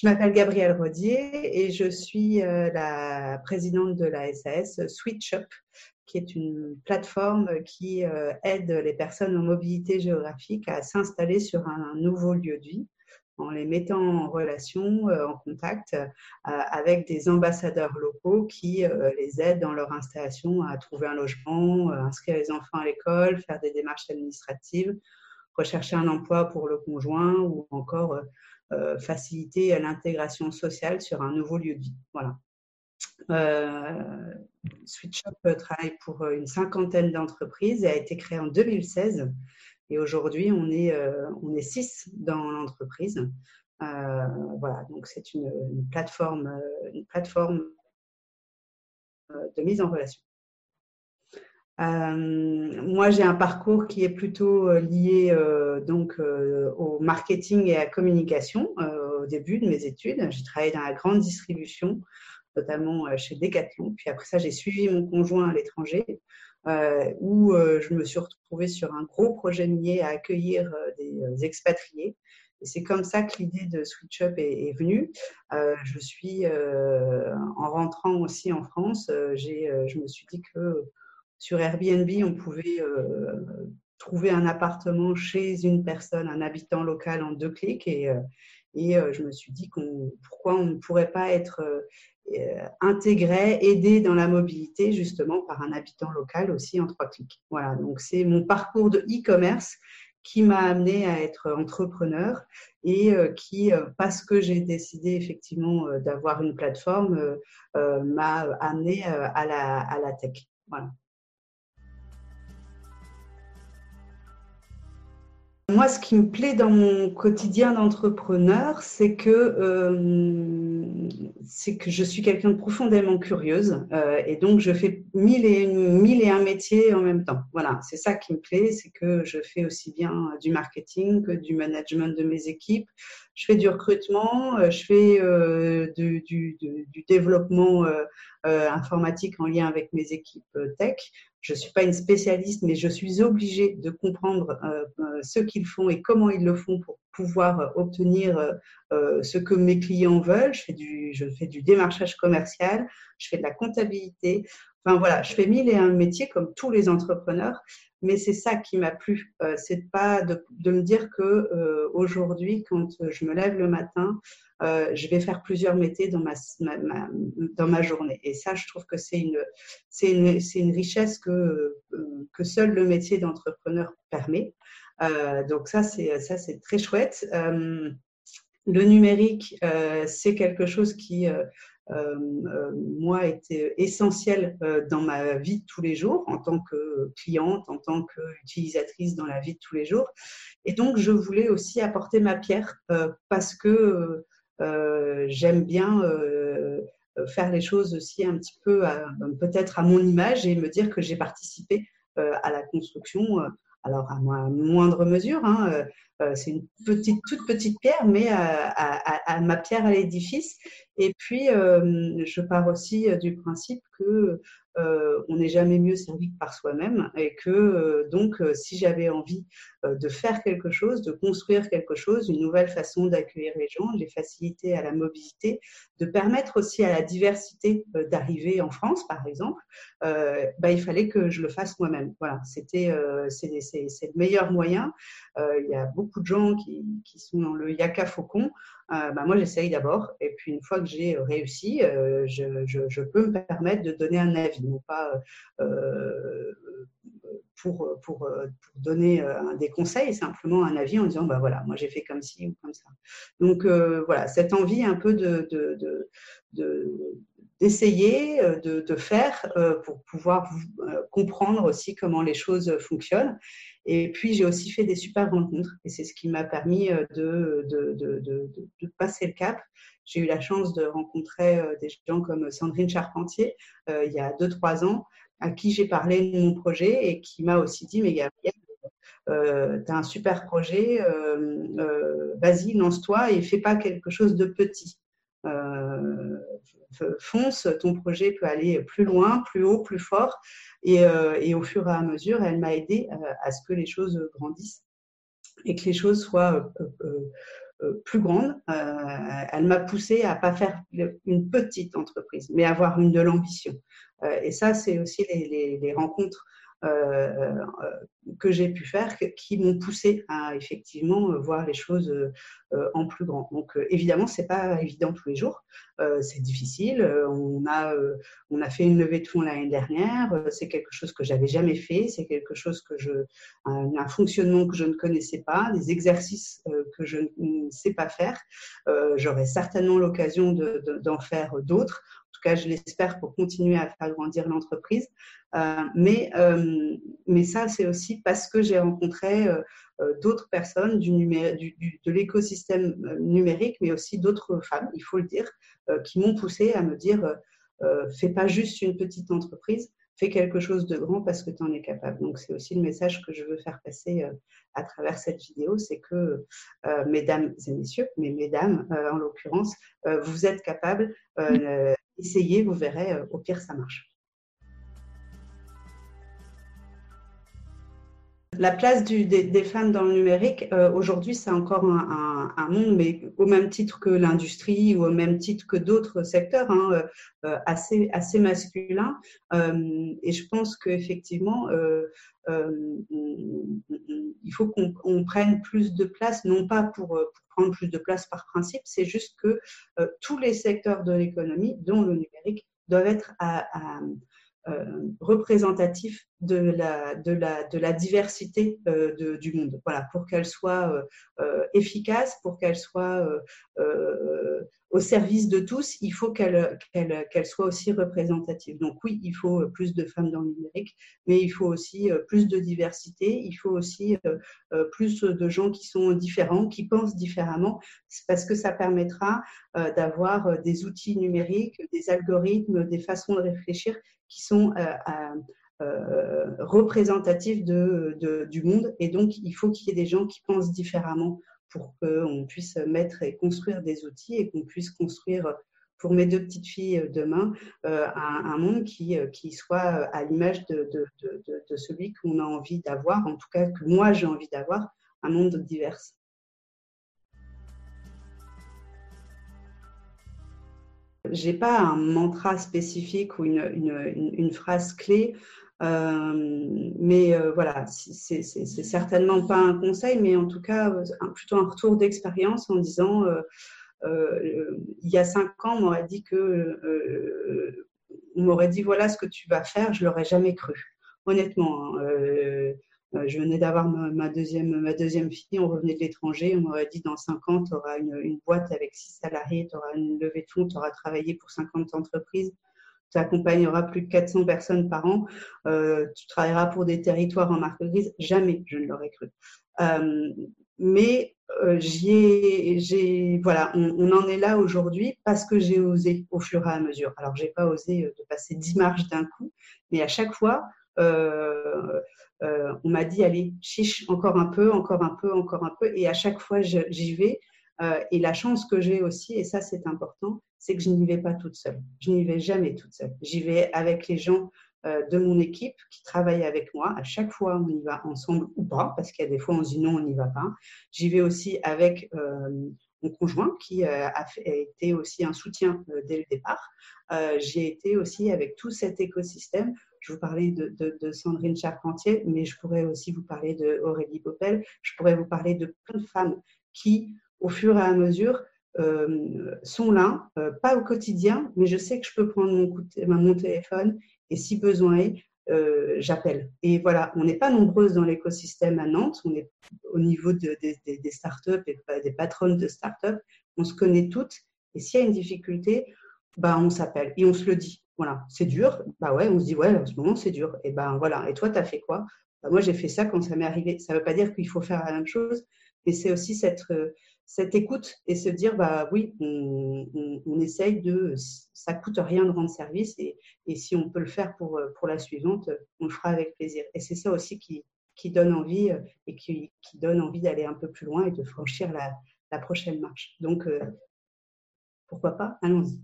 Je m'appelle Gabrielle Rodier et je suis la présidente de la SAS SwitchUp, qui est une plateforme qui aide les personnes en mobilité géographique à s'installer sur un nouveau lieu de vie en les mettant en relation, euh, en contact euh, avec des ambassadeurs locaux qui euh, les aident dans leur installation à trouver un logement, inscrire les enfants à l'école, faire des démarches administratives, rechercher un emploi pour le conjoint ou encore faciliter l'intégration sociale sur un nouveau lieu de vie. Voilà. SwitchUp travaille pour une cinquantaine d'entreprises et a été créé en 2016 et aujourd'hui, on est, euh, on est six dans l'entreprise. Euh, voilà, donc c'est une, plateforme, euh, une plateforme de mise en relation. Moi, j'ai un parcours qui est plutôt lié donc au marketing et à la communication au début de mes études. J'ai travaillé dans la grande distribution, notamment chez Decathlon. Puis après ça, j'ai suivi mon conjoint à l'étranger euh, où euh, je me suis retrouvée sur un gros projet minier à accueillir euh, des expatriés. Et c'est comme ça que l'idée de SwitchUp est, est venue. je suis, en rentrant aussi en France, j'ai, je me suis dit que sur Airbnb, on pouvait trouver un appartement chez une personne, un habitant local en deux clics. Et, et je me suis dit pourquoi on ne pourrait pas être euh, intégré, aidé dans la mobilité justement par un habitant local aussi en trois clics. Voilà, donc c'est mon parcours de e-commerce qui m'a amené à être entrepreneur et euh, qui, euh, parce que j'ai décidé effectivement d'avoir une plateforme, m'a amené à la, à la tech. Voilà. Moi, ce qui me plaît dans mon quotidien d'entrepreneur, c'est que, euh, que je suis quelqu'un de profondément curieuse euh, et donc je fais mille et, mille et un métiers en même temps. Voilà, c'est ça qui me plaît, c'est que je fais aussi bien du marketing que du management de mes équipes. Je fais du recrutement, euh, je fais du, développement informatique en lien avec mes équipes tech. Je ne suis pas une spécialiste, mais je suis obligée de comprendre euh, euh, ce qu'ils font et comment ils le font pour pouvoir obtenir euh, ce que mes clients veulent. Je fais, du, je fais du démarchage commercial, je fais de la comptabilité. Enfin voilà, je fais mille et un métiers comme tous les entrepreneurs, mais c'est ça qui m'a plu. c'est pas de, me dire que aujourd'hui, quand je me lève le matin, euh, je vais faire plusieurs métiers dans ma, dans ma journée. Et ça, je trouve que c'est une, c'est une, une, richesse que, euh, que seul le métier d'entrepreneur permet. Euh, donc ça, c'est, ça, c'est très chouette. Euh, le numérique, euh, c'est quelque chose qui, moi, était essentiel dans ma vie de tous les jours, en tant que cliente, en tant qu'utilisatrice dans la vie de tous les jours. Et donc, je voulais aussi apporter ma pierre parce que euh, j'aime bien euh, faire les choses aussi un petit peu peut-être à mon image et me dire que j'ai participé euh, à la construction alors à moindre mesure, hein, c'est une petite, toute petite pierre, mais à, ma pierre à l'édifice. Et puis, je pars aussi du principe que euh, on n'est jamais mieux servi que par soi-même et que euh, donc euh, si j'avais envie de faire quelque chose, de construire quelque chose, une nouvelle façon d'accueillir les gens, de les faciliter à la mobilité, de permettre aussi à la diversité d'arriver en France, par exemple, bah, il fallait que je le fasse moi-même. Voilà, c'était c'est le meilleur moyen. il y a beaucoup de gens qui, qui sont dans le yaka faucon. Euh, bah, moi j'essaye d'abord, et puis une fois que j'ai réussi, euh, je, je, je, peux me permettre de donner un avis, non pas euh, pour, pour, pour, donner des conseils, simplement un avis en disant bah voilà, moi j'ai fait comme ci ou comme ça. Donc voilà, cette envie un peu de, de, de, de d'essayer de, de, faire pour pouvoir comprendre aussi comment les choses fonctionnent et puis, j'ai aussi fait des super rencontres et c'est ce qui m'a permis euh, de, de, de, de, passer le cap. J'ai eu la chance de rencontrer euh, des gens comme Sandrine Charpentier euh, il y a 2-3 ans, à qui j'ai parlé de mon projet et qui m'a aussi dit, mais Gabriel, euh, tu as un super projet, euh, vas-y, lance-toi et fais pas quelque chose de petit. fonce, ton projet peut aller plus loin, plus haut, plus fort. Euh, et, au fur et à mesure, elle m'a aidé euh, à ce que les choses grandissent et que les choses soient plus grande. elle m'a poussé à pas faire une petite entreprise, mais avoir une de l'ambition. et ça, c'est aussi les rencontres euh, euh, que j'ai pu faire qui m'ont poussé à effectivement voir les choses euh, en plus grand. Donc évidemment, c'est pas évident tous les jours, c'est difficile. On a on a fait une levée de fonds l'année dernière. C'est quelque chose que j'avais jamais fait. C'est quelque chose que je un, fonctionnement que je ne connaissais pas, des exercices que je ne sais pas faire. J'aurai certainement l'occasion d'en de, faire d'autres tout cas, je l'espère pour continuer à faire grandir l'entreprise. Euh, mais, euh, mais ça, c'est aussi parce que j'ai rencontré euh, d'autres personnes du du, du, de l'écosystème numérique, mais aussi d'autres femmes, il faut le dire, qui m'ont poussé à me dire fais pas juste une petite entreprise, fais quelque chose de grand parce que tu en es capable. Donc, c'est aussi le message que je veux faire passer à travers cette vidéo c'est que, mesdames et messieurs, mais mesdames en l'occurrence, vous êtes capables, essayez, vous verrez, au pire, ça marche. La place des, femmes dans le numérique, euh, aujourd'hui, c'est encore un, monde, mais au même titre que l'industrie ou au même titre que d'autres secteurs, hein, euh, euh, assez, assez masculin. et je pense qu'effectivement, il faut qu'on prenne plus de place, non pas pour, plus de place par principe, c'est juste que tous les secteurs de l'économie, dont le numérique, doivent être euh, représentatif de la, de la, de la diversité euh, du monde. Voilà, pour qu'elle soit euh, efficace, pour qu'elle soit au service de tous, il faut qu'elle soit aussi représentative. Donc oui, il faut plus de femmes dans le numérique, mais il faut aussi plus de diversité, il faut aussi plus de gens qui sont différents, qui pensent différemment, parce que ça permettra d'avoir des outils numériques, des algorithmes, des façons de réfléchir qui sont euh, euh, représentatifs de, du monde. Et donc, il faut qu'il y ait des gens qui pensent différemment pour qu'on puisse mettre et construire des outils et qu'on puisse construire pour mes deux petites filles demain, euh, un, monde qui, qui soit à l'image de, de, de, celui qu'on a envie d'avoir, en tout cas que moi j'ai envie d'avoir, un monde divers. j'ai pas un mantra spécifique ou une, une, phrase clé, euh, mais euh, voilà, c'est certainement pas un conseil, mais en tout cas plutôt un retour d'expérience en disant euh, euh, il y a cinq ans, on m'aurait dit que on m'aurait dit voilà ce que tu vas faire, je l'aurais jamais cru. Honnêtement, hein, euh, je venais d'avoir ma, deuxième, ma deuxième fille, on revenait de l'étranger, on m'aurait dit dans 5 ans, tu auras une, une, boîte avec 6 salariés, tu auras une levée de fonds, tu auras travaillé pour 50 entreprises, tu accompagneras plus de 400 personnes par an, euh, tu travailleras pour des territoires en marque grise. Jamais je ne l'aurais cru. Euh, mais euh, j'ai, voilà, on, on, en est là aujourd'hui parce que j'ai osé au fur et à mesure. Alors, j'ai pas osé de passer 10 marches d'un coup, mais à chaque fois, on m'a dit, allez, chiche, encore un peu, encore un peu, encore un peu. Et à chaque fois, j'y vais. Et la chance que j'ai aussi, et ça c'est important, c'est que je n'y vais pas toute seule. Je n'y vais jamais toute seule. J'y vais avec les gens euh, de mon équipe qui travaillent avec moi. À chaque fois, on y va ensemble ou pas, parce qu'il y a des fois on se dit non, on n'y va pas. J'y vais aussi avec mon conjoint qui a, été aussi un soutien dès le départ. J'y ai été aussi avec tout cet écosystème je vous parlais de, Sandrine Charpentier, mais je pourrais aussi vous parler de Aurélie Popel. Je pourrais vous parler de plein de femmes qui, au fur et à mesure, euh, sont là, euh, pas au quotidien, mais je sais que je peux prendre mon, téléphone et si besoin est, euh, j'appelle. Et voilà, on n'est pas nombreuses dans l'écosystème à Nantes, on est au niveau des startups et des patronnes de startups, on se connaît toutes. Et s'il y a une difficulté, bah, on s'appelle et on se le dit. Voilà, c'est dur. Bah ouais, on se dit, ouais, en ce moment, c'est dur. Et ben voilà. Et toi, tu as fait quoi? Bah, Moi, j'ai fait ça quand ça m'est arrivé. Ça ne veut pas dire qu'il faut faire la même chose, mais c'est aussi cette, cette écoute et se dire, bah oui, on, essaye de. Ça coûte rien de rendre service et, si on peut le faire pour, pour la suivante, on le fera avec plaisir. Et c'est ça aussi qui, donne envie euh, et qui, donne envie d'aller un peu plus loin et de franchir la, la prochaine marche. Donc, euh, pourquoi pas Allons-y.